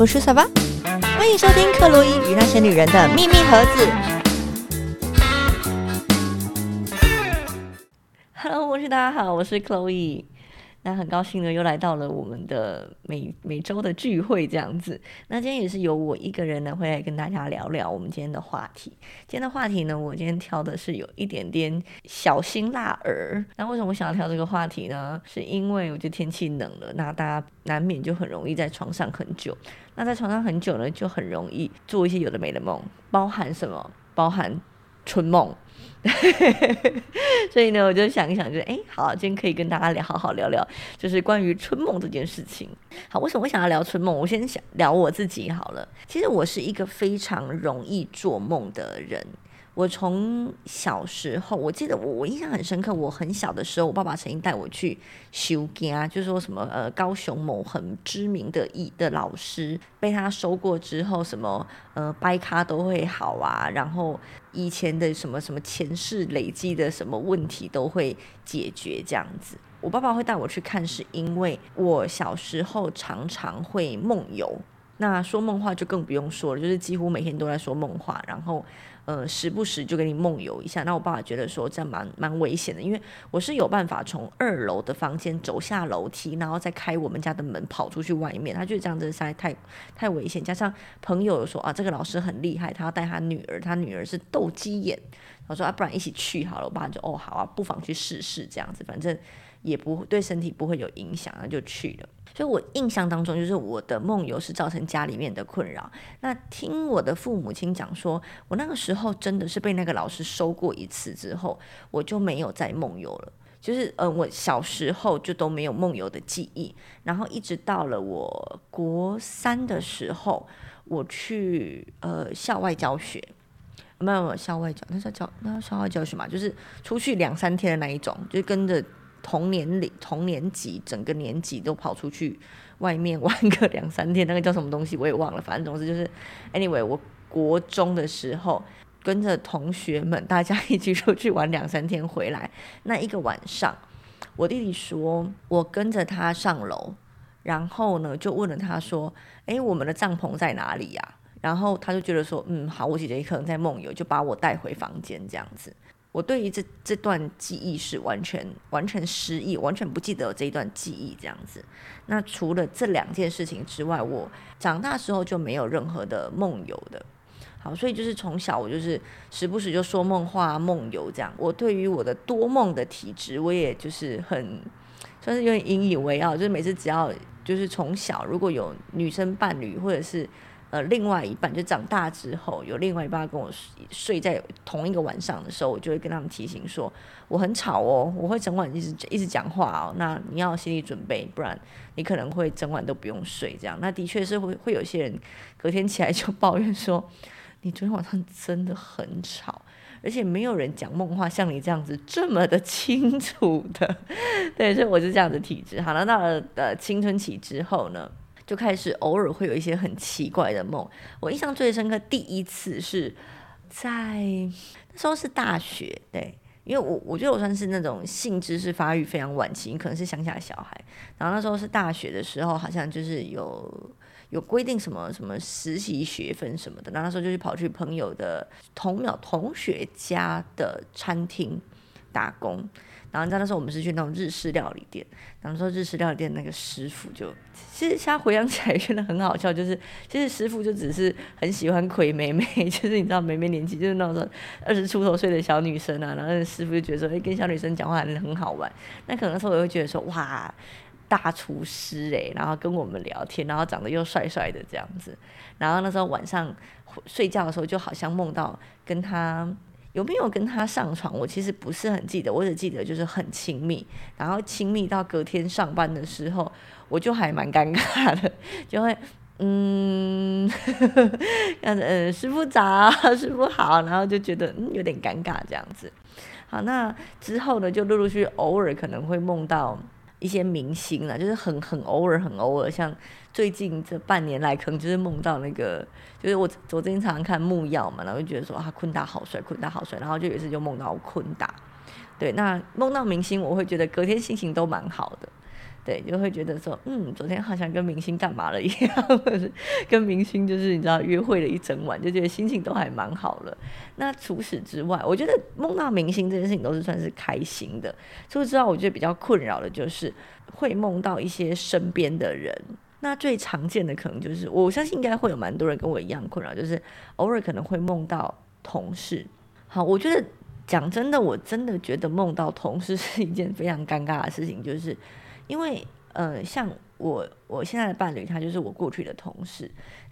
我是小巴，欢迎收听克洛伊与那些女人的秘密盒子。Hello，我是大家好，我是克洛伊。那很高兴呢，又来到了我们的每每周的聚会这样子。那今天也是由我一个人呢，会来跟大家聊聊我们今天的话题。今天的话题呢，我今天挑的是有一点点小辛辣儿。那为什么我想要挑这个话题呢？是因为我觉得天气冷了，那大家难免就很容易在床上很久。那在床上很久呢，就很容易做一些有的没的梦，包含什么？包含春梦。所以呢，我就想一想，就哎，好，今天可以跟大家聊，好好聊聊，就是关于春梦这件事情。好，为什么我想要聊春梦？我先想聊我自己好了。其实我是一个非常容易做梦的人。我从小时候，我记得我我印象很深刻。我很小的时候，我爸爸曾经带我去修家，就说什么呃，高雄某很知名的艺的老师被他收过之后，什么呃掰咖都会好啊，然后以前的什么什么前世累积的什么问题都会解决这样子。我爸爸会带我去看，是因为我小时候常常会梦游，那说梦话就更不用说了，就是几乎每天都在说梦话，然后。呃，时不时就给你梦游一下。那我爸爸觉得说这样蛮蛮危险的，因为我是有办法从二楼的房间走下楼梯，然后再开我们家的门跑出去外面。他觉得这样子实在太太危险。加上朋友说啊，这个老师很厉害，他要带他女儿，他女儿是斗鸡眼。我说啊，不然一起去好了。我爸就哦好啊，不妨去试试这样子，反正也不对身体不会有影响，那就去了。所以我印象当中，就是我的梦游是造成家里面的困扰。那听我的父母亲讲说，我那个时候真的是被那个老师收过一次之后，我就没有再梦游了。就是呃，我小时候就都没有梦游的记忆。然后一直到了我国三的时候，我去呃校外教学，没有校外教，那叫教那校外教学嘛，就是出去两三天的那一种，就跟着。同年龄、同年级，整个年级都跑出去外面玩个两三天，那个叫什么东西我也忘了。反正总之就是，anyway，我国中的时候跟着同学们大家一起出去玩两三天回来，那一个晚上，我弟弟说我跟着他上楼，然后呢就问了他说：“哎，我们的帐篷在哪里呀？”然后他就觉得说：“嗯，好，我姐姐可能在梦游，就把我带回房间这样子。”我对于这这段记忆是完全完全失忆，完全不记得这一段记忆这样子。那除了这两件事情之外，我长大时候就没有任何的梦游的。好，所以就是从小我就是时不时就说梦话、梦游这样。我对于我的多梦的体质，我也就是很算是有点引以为傲，就是每次只要就是从小如果有女生伴侣或者是。呃，另外一半就长大之后，有另外一半跟我睡在同一个晚上的时候，我就会跟他们提醒说，我很吵哦，我会整晚一直一直讲话哦，那你要心理准备，不然你可能会整晚都不用睡。这样，那的确是会会有些人隔天起来就抱怨说，你昨天晚上真的很吵，而且没有人讲梦话像你这样子这么的清楚的。对，所以我是这样的体质。好了，到了呃青春期之后呢？就开始偶尔会有一些很奇怪的梦。我印象最深刻，第一次是在那时候是大学，对，因为我我觉得我算是那种性知识发育非常晚期，可能是乡下小孩。然后那时候是大学的时候，好像就是有有规定什么什么实习学分什么的。然后那时候就去跑去朋友的同秒同学家的餐厅打工。然后你知道那时候我们是去那种日式料理店，然后说日式料理店那个师傅就，其实现在回想起来真的很好笑，就是其实师傅就只是很喜欢魁妹妹，就是你知道妹妹年纪就是那种二十出头岁的小女生啊，然后师傅就觉得说，哎，跟小女生讲话很很好玩。那可能那时候我会觉得说，哇，大厨师哎，然后跟我们聊天，然后长得又帅帅的这样子。然后那时候晚上睡觉的时候，就好像梦到跟他。有没有跟他上床？我其实不是很记得，我只记得就是很亲密，然后亲密到隔天上班的时候，我就还蛮尴尬的，就会嗯，样子嗯，师傅早，师傅好，然后就觉得嗯有点尴尬这样子。好，那之后呢，就陆陆续续偶尔可能会梦到。一些明星了，就是很很偶尔，很偶尔，像最近这半年来，可能就是梦到那个，就是我昨天常常看木曜嘛，然后就觉得说啊，昆达好帅，昆达好帅，然后就有一次就梦到昆达，对，那梦到明星，我会觉得隔天心情都蛮好的，对，就会觉得说，嗯，昨天好像跟明星干嘛了一样，或者跟明星就是你知道约会了一整晚，就觉得心情都还蛮好了。那除此之外，我觉得梦到明星这件事情都是算是开心的。除此之外，我觉得比较困扰的就是会梦到一些身边的人。那最常见的可能就是，我相信应该会有蛮多人跟我一样困扰，就是偶尔可能会梦到同事。好，我觉得讲真的，我真的觉得梦到同事 是一件非常尴尬的事情，就是因为呃，像我我现在的伴侣，他就是我过去的同事，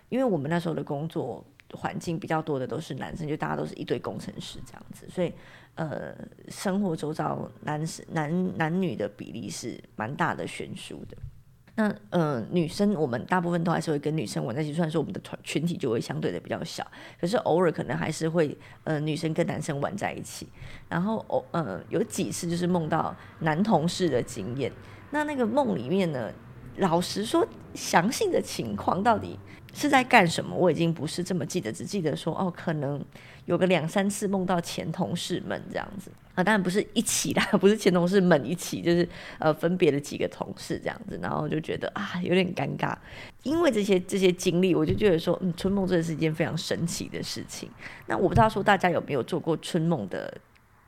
因为我们那时候的工作环境比较多的都是男生，就大家都是一堆工程师这样子，所以呃，生活周遭男男男女的比例是蛮大的悬殊的。那呃，女生我们大部分都还是会跟女生玩在一起，虽然说我们的团群体就会相对的比较小，可是偶尔可能还是会呃女生跟男生玩在一起。然后偶呃有几次就是梦到男同事的经验，那那个梦里面呢，老实说，详细的情况到底是在干什么，我已经不是这么记得，只记得说哦，可能有个两三次梦到前同事们这样子。啊，当然不是一起啦，不是前同事们一起，就是呃分别的几个同事这样子，然后就觉得啊有点尴尬，因为这些这些经历，我就觉得说，嗯，春梦真的是一件非常神奇的事情。那我不知道说大家有没有做过春梦的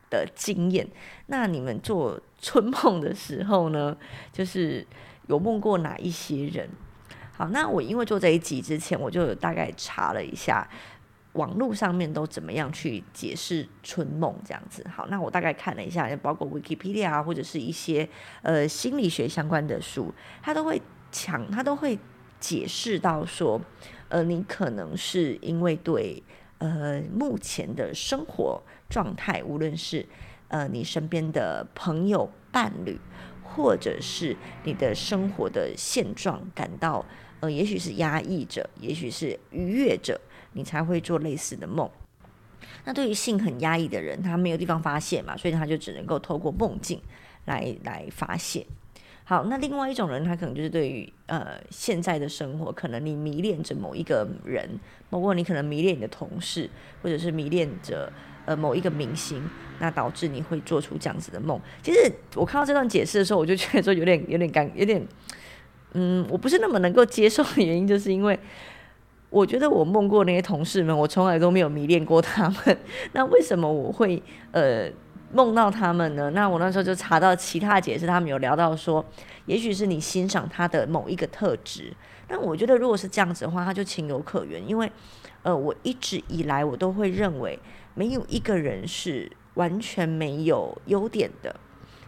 的经验？那你们做春梦的时候呢，就是有梦过哪一些人？好，那我因为做这一集之前，我就大概查了一下。网络上面都怎么样去解释春梦这样子？好，那我大概看了一下，包括 Wikipedia 啊，或者是一些呃心理学相关的书，它都会强，它都会解释到说，呃，你可能是因为对呃目前的生活状态，无论是呃你身边的朋友、伴侣，或者是你的生活的现状感到呃，也许是压抑着，也许是愉悦着。你才会做类似的梦。那对于性很压抑的人，他没有地方发泄嘛，所以他就只能够透过梦境来来发泄。好，那另外一种人，他可能就是对于呃现在的生活，可能你迷恋着某一个人，包括你可能迷恋你的同事，或者是迷恋着呃某一个明星，那导致你会做出这样子的梦。其实我看到这段解释的时候，我就觉得说有点有点尴，有点嗯，我不是那么能够接受的原因，就是因为。我觉得我梦过那些同事们，我从来都没有迷恋过他们。那为什么我会呃梦到他们呢？那我那时候就查到其他解释，他们有聊到说，也许是你欣赏他的某一个特质。那我觉得如果是这样子的话，他就情有可原，因为呃我一直以来我都会认为，没有一个人是完全没有优点的。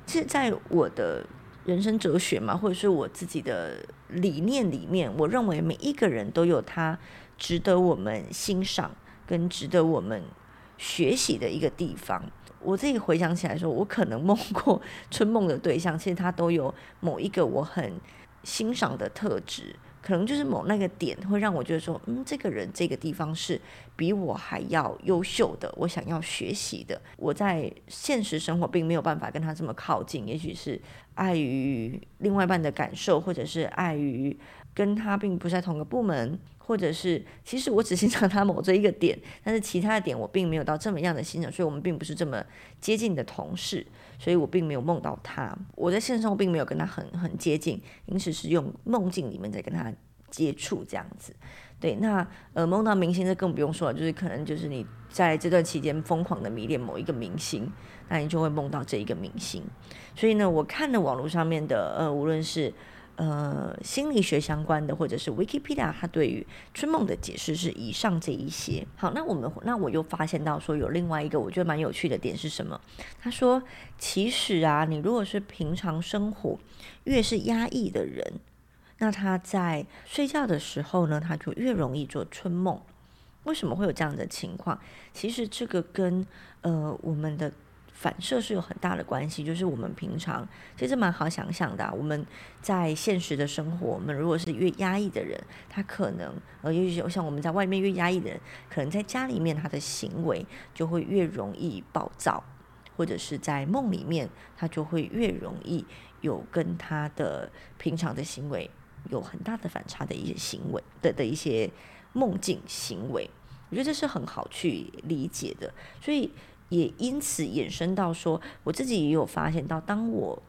其实，在我的人生哲学嘛，或者是我自己的理念里面，我认为每一个人都有他值得我们欣赏跟值得我们学习的一个地方。我自己回想起来说，我可能梦过 春梦的对象，其实他都有某一个我很欣赏的特质。可能就是某那个点会让我觉得说，嗯，这个人这个地方是比我还要优秀的，我想要学习的。我在现实生活并没有办法跟他这么靠近，也许是碍于另外一半的感受，或者是碍于跟他并不在同个部门，或者是其实我只欣赏他某这一个点，但是其他的点我并没有到这么样的欣赏，所以我们并不是这么接近的同事。所以我并没有梦到他，我在现实中并没有跟他很很接近，因此是用梦境里面在跟他接触这样子。对，那呃梦到明星这更不用说了，就是可能就是你在这段期间疯狂的迷恋某一个明星，那你就会梦到这一个明星。所以呢，我看了网络上面的呃，无论是。呃，心理学相关的，或者是 Wikipedia，它对于春梦的解释是以上这一些。好，那我们那我又发现到说有另外一个我觉得蛮有趣的点是什么？他说，其实啊，你如果是平常生活越是压抑的人，那他在睡觉的时候呢，他就越容易做春梦。为什么会有这样的情况？其实这个跟呃我们的。反射是有很大的关系，就是我们平常其实蛮好想象的。我们在现实的生活，我们如果是越压抑的人，他可能呃，尤其是像我们在外面越压抑的人，可能在家里面他的行为就会越容易暴躁，或者是在梦里面他就会越容易有跟他的平常的行为有很大的反差的一些行为的的一些梦境行为。我觉得这是很好去理解的，所以。也因此衍生到说，我自己也有发现到，当我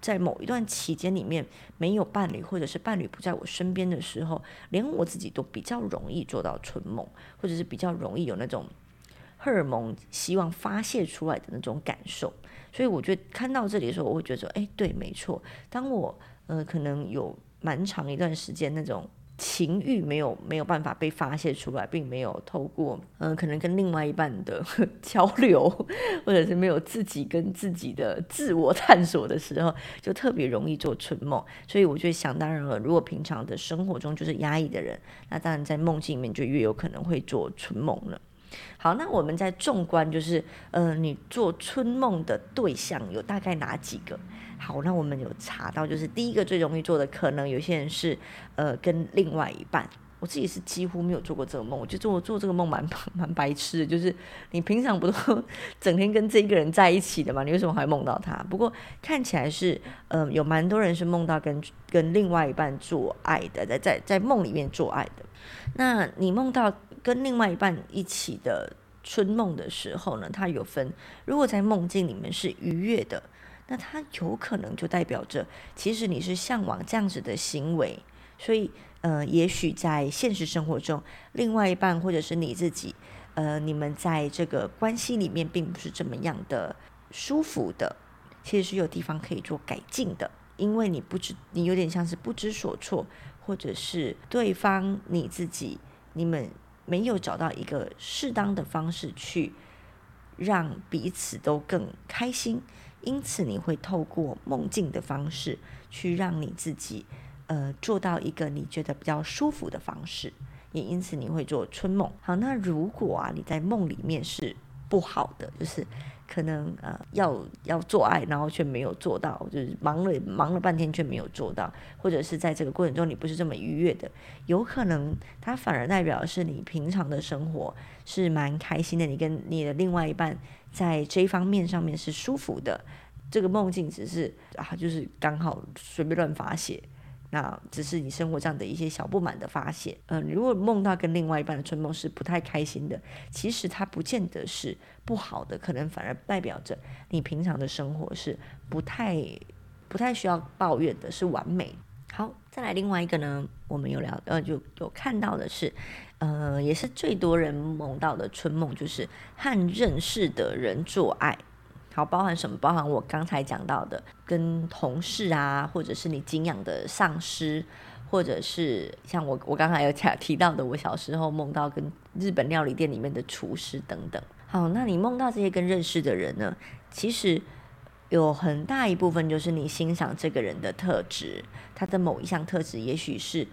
在某一段期间里面没有伴侣，或者是伴侣不在我身边的时候，连我自己都比较容易做到春梦，或者是比较容易有那种荷尔蒙希望发泄出来的那种感受。所以我觉得看到这里的时候，我会觉得说，哎，对，没错。当我呃可能有蛮长一段时间那种。情欲没有没有办法被发泄出来，并没有透过嗯，可能跟另外一半的 交流，或者是没有自己跟自己的自我探索的时候，就特别容易做春梦。所以我觉得想当然了，如果平常的生活中就是压抑的人，那当然在梦境里面就越有可能会做春梦了。好，那我们在纵观就是，嗯，你做春梦的对象有大概哪几个？好，那我们有查到，就是第一个最容易做的，可能有些人是，呃，跟另外一半。我自己是几乎没有做过这个梦，我觉得做做这个梦蛮 蛮白痴的。就是你平常不都 整天跟这一个人在一起的吗？你为什么还梦到他？不过看起来是，呃，有蛮多人是梦到跟跟另外一半做爱的，在在在梦里面做爱的。那你梦到跟另外一半一起的春梦的时候呢？它有分，如果在梦境里面是愉悦的。那它有可能就代表着，其实你是向往这样子的行为，所以呃，也许在现实生活中，另外一半或者是你自己，呃，你们在这个关系里面并不是这么样的舒服的，其实是有地方可以做改进的，因为你不知，你有点像是不知所措，或者是对方你自己，你们没有找到一个适当的方式去让彼此都更开心。因此，你会透过梦境的方式去让你自己，呃，做到一个你觉得比较舒服的方式。也因此，你会做春梦。好，那如果啊，你在梦里面是不好的，就是可能呃要要做爱，然后却没有做到，就是忙了忙了半天却没有做到，或者是在这个过程中你不是这么愉悦的，有可能它反而代表是你平常的生活是蛮开心的，你跟你的另外一半。在这一方面上面是舒服的，这个梦境只是啊，就是刚好随便乱发泄，那只是你生活上的一些小不满的发泄。嗯，如果梦到跟另外一半的春梦是不太开心的，其实它不见得是不好的，可能反而代表着你平常的生活是不太不太需要抱怨的，是完美。好，再来另外一个呢，我们有聊呃，就有看到的是。呃，也是最多人梦到的春梦，就是和认识的人做爱。好，包含什么？包含我刚才讲到的，跟同事啊，或者是你敬仰的上司，或者是像我我刚才有提到的，我小时候梦到跟日本料理店里面的厨师等等。好，那你梦到这些跟认识的人呢？其实有很大一部分就是你欣赏这个人的特质，他的某一项特质，也许是。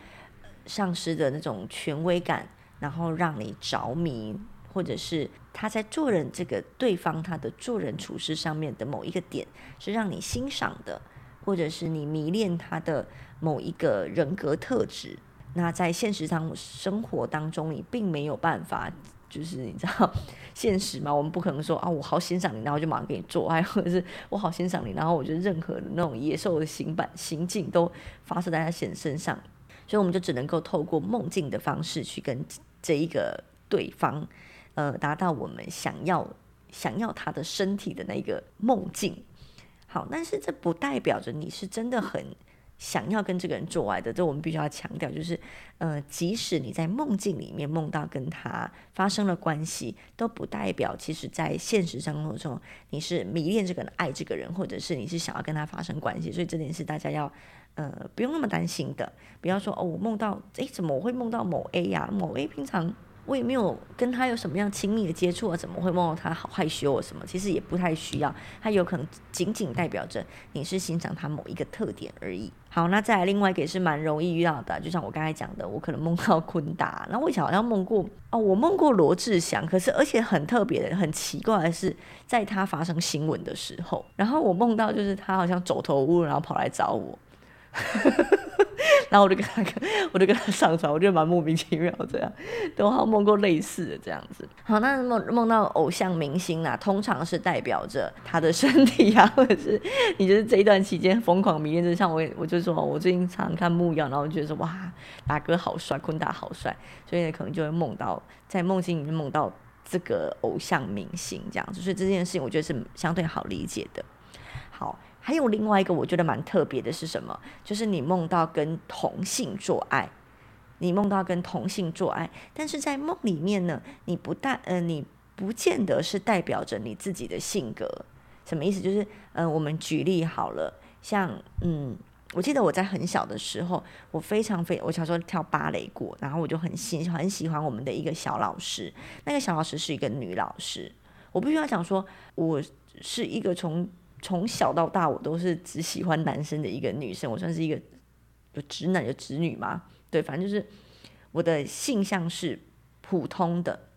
上司的那种权威感，然后让你着迷，或者是他在做人这个对方他的做人处事上面的某一个点是让你欣赏的，或者是你迷恋他的某一个人格特质。那在现实当生活当中，你并没有办法，就是你知道 现实嘛，我们不可能说啊，我好欣赏你，然后就马上给你做爱，或者是我好欣赏你，然后我觉得任何的那种野兽的行板行径都发射在他身身上。所以我们就只能够透过梦境的方式去跟这一个对方，呃，达到我们想要想要他的身体的那个梦境。好，但是这不代表着你是真的很想要跟这个人做爱的。这我们必须要强调，就是，呃，即使你在梦境里面梦到跟他发生了关系，都不代表其实在现实生活中你是迷恋这个人、爱这个人，或者是你是想要跟他发生关系。所以这点是大家要。呃，不用那么担心的。不要说哦，我梦到，诶，怎么我会梦到某 A 呀？某 A 平常我也没有跟他有什么样亲密的接触啊，怎么会梦到他好害羞啊？什么？其实也不太需要，他有可能仅仅代表着你是欣赏他某一个特点而已。好，那再来另外一个也是蛮容易遇到的，就像我刚才讲的，我可能梦到昆达，那我以前好像梦过哦，我梦过罗志祥，可是而且很特别的、很奇怪的是，在他发生新闻的时候，然后我梦到就是他好像走投无路，然后跑来找我。然后我就跟他，我就跟他上床，我觉得蛮莫名其妙这样，都好像梦过类似的这样子。好，那梦梦到偶像明星啊，通常是代表着他的身体啊，或者是你觉得这一段期间疯狂迷恋，就像我，我就说，我最近常看木曜，然后觉得说哇，大哥好帅，坤达好帅，所以可能就会梦到在梦境里面梦到这个偶像明星这样子。所以这件事情我觉得是相对好理解的。好。还有另外一个我觉得蛮特别的是什么？就是你梦到跟同性做爱，你梦到跟同性做爱，但是在梦里面呢，你不但呃，你不见得是代表着你自己的性格。什么意思？就是嗯，我们举例好了，像嗯。我记得我在很小的时候，我非常非我小时候跳芭蕾过，然后我就很喜很喜欢我们的一个小老师。那个小老师是一个女老师。我必须要讲说，我是一个从从小到大我都是只喜欢男生的一个女生。我算是一个有直男有直女嘛？对，反正就是我的性向是普通的。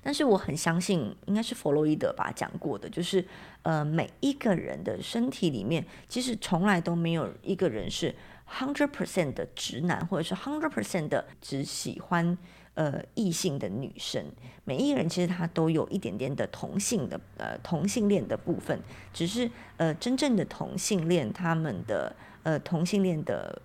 但是我很相信，应该是弗洛伊德吧讲过的，就是呃，每一个人的身体里面，其实从来都没有一个人是 hundred percent 的直男，或者是 hundred percent 的只喜欢呃异性的女生。每一个人其实他都有一点点的同性的呃同性恋的部分，只是呃真正的同性恋他们的呃同性恋的。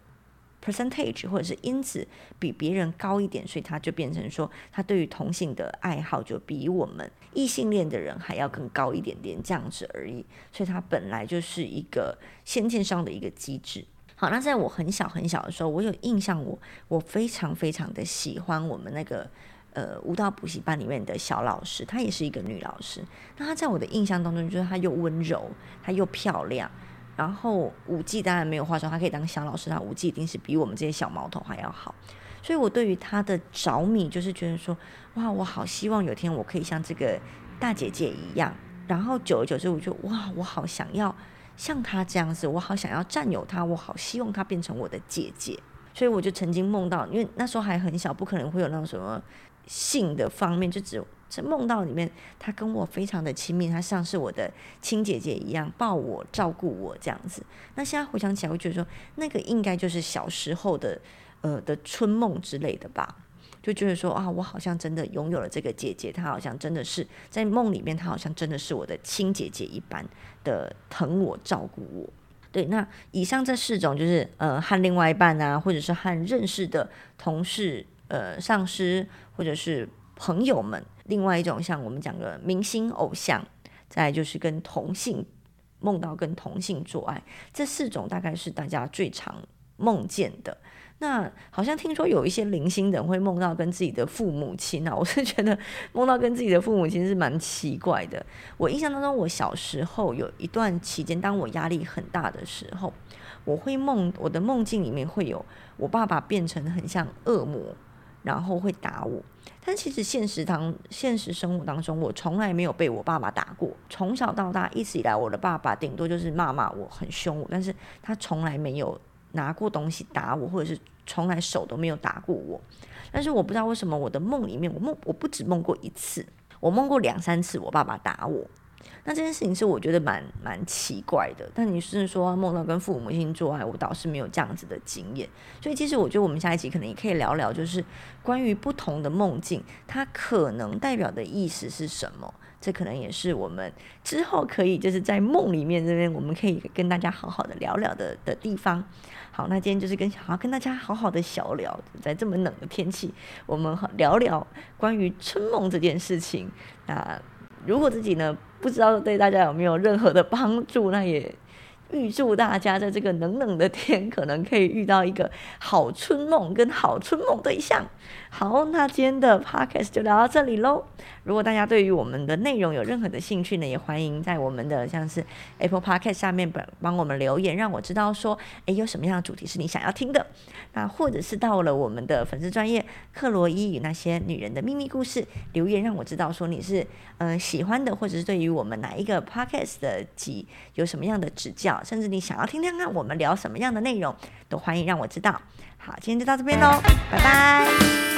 percentage 或者是因子比别人高一点，所以他就变成说，他对于同性的爱好就比我们异性恋的人还要更高一点点，这样子而已。所以他本来就是一个先天上的一个机制。好，那在我很小很小的时候，我有印象，我我非常非常的喜欢我们那个呃舞蹈补习班里面的小老师，她也是一个女老师。那她在我的印象当中，就是她又温柔，她又漂亮。然后舞技当然没有话说，她可以当小老师，她舞技一定是比我们这些小毛头还要好。所以我对于她的着迷，就是觉得说，哇，我好希望有天我可以像这个大姐姐一样。然后久而久之，我就哇，我好想要像她这样子，我好想要占有她，我好希望她变成我的姐姐。所以我就曾经梦到，因为那时候还很小，不可能会有那种什么性的方面，就只有。在梦到里面，他跟我非常的亲密，他像是我的亲姐姐一样抱我、照顾我这样子。那现在回想起来，我觉得说那个应该就是小时候的呃的春梦之类的吧，就觉得说啊，我好像真的拥有了这个姐姐，她好像真的是在梦里面，她好像真的是我的亲姐姐一般的疼我、照顾我。对，那以上这四种就是呃和另外一半啊，或者是和认识的同事、呃上司或者是朋友们。另外一种像我们讲的明星偶像，再就是跟同性梦到跟同性做爱，这四种大概是大家最常梦见的。那好像听说有一些零星人会梦到跟自己的父母亲啊，我是觉得梦到跟自己的父母亲是蛮奇怪的。我印象当中，我小时候有一段期间，当我压力很大的时候，我会梦我的梦境里面会有我爸爸变成很像恶魔，然后会打我。但其实现实当现实生活当中，我从来没有被我爸爸打过。从小到大，一直以来，我的爸爸顶多就是骂骂我，很凶我，但是他从来没有拿过东西打我，或者是从来手都没有打过我。但是我不知道为什么，我的梦里面，我梦我不止梦过一次，我梦过两三次，我爸爸打我。那这件事情是我觉得蛮蛮奇怪的，但你是说梦到跟父母亲做爱，我倒是没有这样子的经验。所以其实我觉得我们下一集可能也可以聊聊，就是关于不同的梦境，它可能代表的意思是什么。这可能也是我们之后可以就是在梦里面这边，我们可以跟大家好好的聊聊的的地方。好，那今天就是跟好好跟大家好好的小聊，在这么冷的天气，我们聊聊关于春梦这件事情。那如果自己呢？不知道对大家有没有任何的帮助？那也预祝大家在这个冷冷的天，可能可以遇到一个好春梦跟好春梦对象。好，那今天的 podcast 就聊到这里喽。如果大家对于我们的内容有任何的兴趣呢，也欢迎在我们的像是 Apple Podcast 下面帮帮我们留言，让我知道说，诶，有什么样的主题是你想要听的。那或者是到了我们的粉丝专业克罗伊与那些女人的秘密故事留言，让我知道说你是嗯喜欢的，或者是对于我们哪一个 podcast 的集有什么样的指教，甚至你想要听听看我们聊什么样的内容，都欢迎让我知道。好，今天就到这边喽，拜拜。